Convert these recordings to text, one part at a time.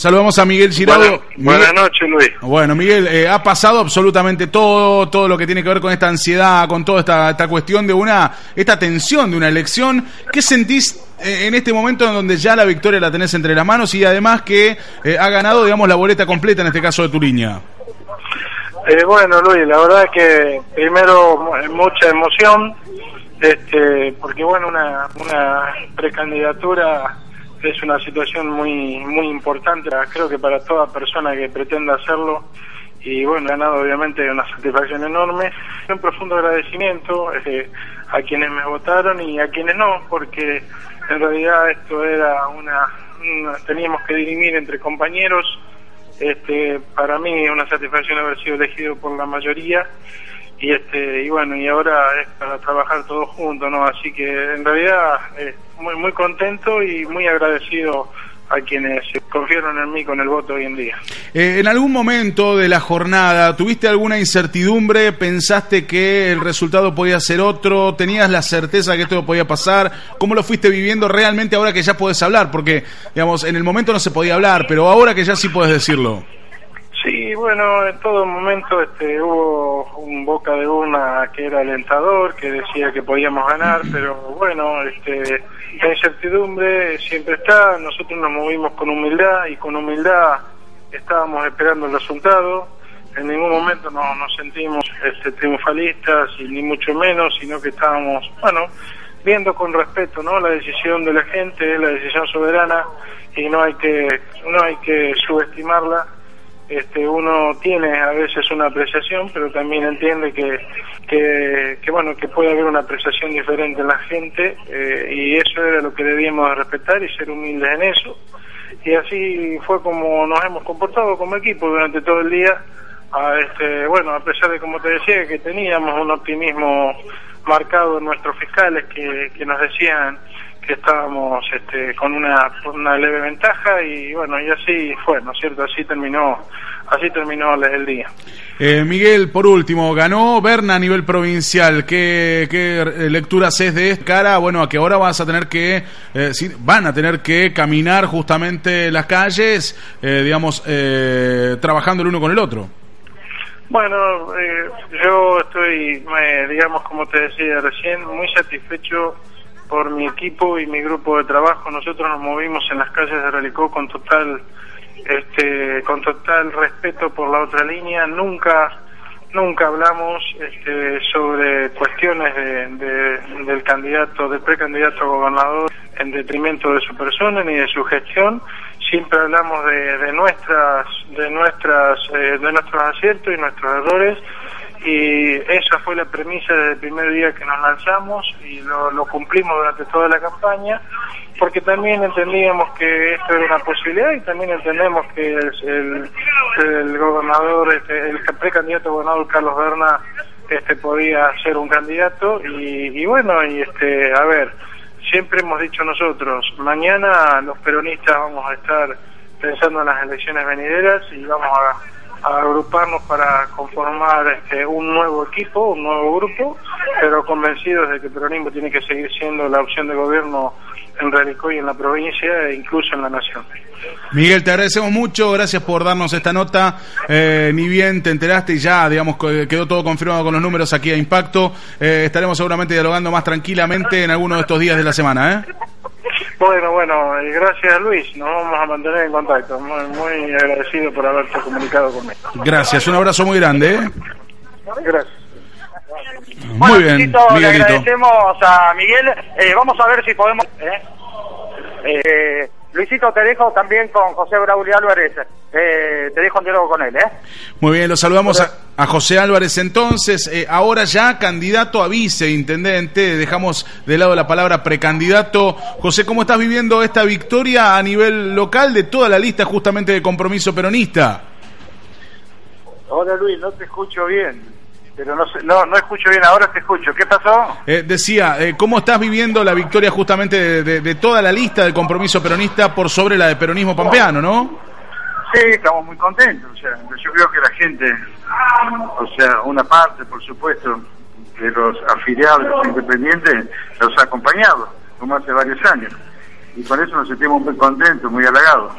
Saludamos a Miguel Giraudo. Buenas, noches, Luis. Bueno, Miguel, eh, ha pasado absolutamente todo, todo lo que tiene que ver con esta ansiedad, con toda esta, esta cuestión de una, esta tensión de una elección. ¿Qué sentís eh, en este momento en donde ya la victoria la tenés entre las manos y además que eh, ha ganado, digamos, la boleta completa en este caso de Turiña? bueno, Luis, la verdad que primero mucha emoción, este, porque bueno, una, una precandidatura es una situación muy muy importante, creo que para toda persona que pretenda hacerlo. Y bueno, ganado obviamente una satisfacción enorme, un profundo agradecimiento eh, a quienes me votaron y a quienes no, porque en realidad esto era una, teníamos que dirimir entre compañeros, este, para mí es una satisfacción haber sido elegido por la mayoría y este y bueno y ahora es para trabajar todos juntos no así que en realidad eh, muy muy contento y muy agradecido a quienes confiaron en mí con el voto hoy en día. Eh, ¿En algún momento de la jornada tuviste alguna incertidumbre? ¿Pensaste que el resultado podía ser otro? ¿Tenías la certeza que esto podía pasar? ¿Cómo lo fuiste viviendo realmente ahora que ya puedes hablar? Porque, digamos, en el momento no se podía hablar, pero ahora que ya sí puedes decirlo. Sí, bueno, en todo momento este, hubo un boca de urna que era alentador, que decía que podíamos ganar, pero bueno, este, la incertidumbre siempre está, nosotros nos movimos con humildad y con humildad estábamos esperando el resultado, en ningún momento no, nos sentimos este, triunfalistas y ni mucho menos, sino que estábamos, bueno, viendo con respeto no la decisión de la gente, la decisión soberana y no hay que, no hay que subestimarla este, uno tiene a veces una apreciación, pero también entiende que, que, bueno, que puede haber una apreciación diferente en la gente eh, y eso era lo que debíamos respetar y ser humildes en eso. Y así fue como nos hemos comportado como equipo durante todo el día. A este, bueno, a pesar de, como te decía, que teníamos un optimismo marcado en nuestros fiscales que, que nos decían que estábamos este, con una, una leve ventaja y bueno, y así fue, ¿no es cierto? Así terminó, así terminó el día. Eh, Miguel, por último, ganó Berna a nivel provincial. ¿Qué, qué lectura haces de esta cara? Bueno, a que ahora vas a tener que, eh, van a tener que caminar justamente las calles, eh, digamos, eh, trabajando el uno con el otro. Bueno, yo estoy, digamos, como te decía recién, muy satisfecho por mi equipo y mi grupo de trabajo. Nosotros nos movimos en las calles de Relicó con total, este, con total respeto por la otra línea. Nunca, nunca hablamos este, sobre cuestiones de, del candidato, del precandidato a gobernador en detrimento de su persona ni de su gestión. Siempre hablamos de, de nuestras, de nuestras, eh, de nuestros aciertos y nuestros errores y esa fue la premisa desde el primer día que nos lanzamos y lo, cumplimos durante toda la campaña porque también entendíamos que esto era una posibilidad y también entendemos que el, gobernador, este, el precandidato gobernador Carlos Berna este podía ser un candidato y, y bueno, y este, a ver, siempre hemos dicho nosotros, mañana los peronistas vamos a estar pensando en las elecciones venideras y vamos a agruparnos para conformar este, un nuevo equipo, un nuevo grupo, pero convencidos de que el peronismo tiene que seguir siendo la opción de gobierno en Realicoy, en la provincia e incluso en la nación. Miguel, te agradecemos mucho, gracias por darnos esta nota. Eh, ni bien te enteraste y ya, digamos, quedó todo confirmado con los números aquí a Impacto. Eh, estaremos seguramente dialogando más tranquilamente en alguno de estos días de la semana. ¿eh? Bueno, bueno, gracias Luis, nos vamos a mantener en contacto. Muy, agradecido por haberte comunicado conmigo. Gracias, un abrazo muy grande. ¿eh? Gracias. Muy bien, Miguelito. Le agradecemos a Miguel. Eh, vamos a ver si podemos... ¿eh? Luisito, te dejo también con José Braulio Álvarez. Eh, te dejo en diálogo con él, ¿eh? Muy bien, lo saludamos a, José Álvarez entonces. Eh, ahora ya candidato a viceintendente. Dejamos de lado la palabra precandidato. José, ¿cómo estás viviendo esta victoria a nivel local de toda la lista justamente de compromiso peronista? Hola Luis, no te escucho bien pero no, no, no escucho bien, ahora te escucho. ¿Qué pasó? Eh, decía, eh, ¿cómo estás viviendo la victoria justamente de, toda la lista del compromiso peronista por sobre la de peronismo pampeano, no? Sí, estamos muy contentos. O sea, yo creo que la gente, o sea, una parte, por supuesto, de los afiliados, los independientes, los ha acompañado, como hace varios años. Y con eso nos sentimos muy contentos, muy halagados.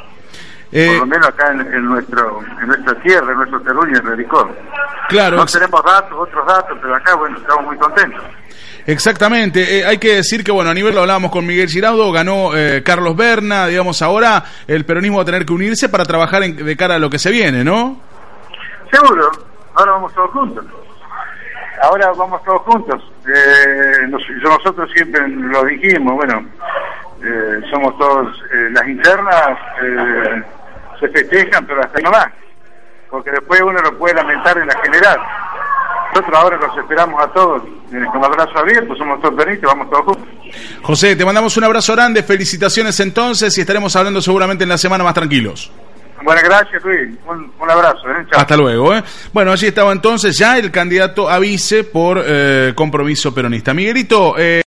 Eh, por lo menos acá en, nuestro, en nuestra tierra, en nuestro terruño, en Relicón. Claro. No tenemos datos, otros datos, pero acá, bueno, estamos muy contentos. Exactamente, eh, hay que decir que bueno, a nivel lo hablábamos con Miguel Giraudo, ganó eh, Carlos Berna, digamos ahora el peronismo va a tener que unirse para trabajar de cara a lo que se viene, ¿no? Seguro, ahora vamos todos juntos. Ahora vamos todos juntos. Eh, nosotros siempre lo dijimos, bueno, somos todos, las internas se festejan, pero hasta ahí no va, porque después uno lo puede lamentar en la general. Nosotros ahora los esperamos a todos eh, con abrazo abierto, somos todos peronistas, vamos todos juntos. José, te mandamos un abrazo grande, felicitaciones entonces y estaremos hablando seguramente en la semana más tranquilos. Buenas gracias, Luis. Un, abrazo. ¿eh? Hasta luego. ¿eh? Bueno, allí estaba entonces ya el candidato a vice por compromiso peronista. Miguelito.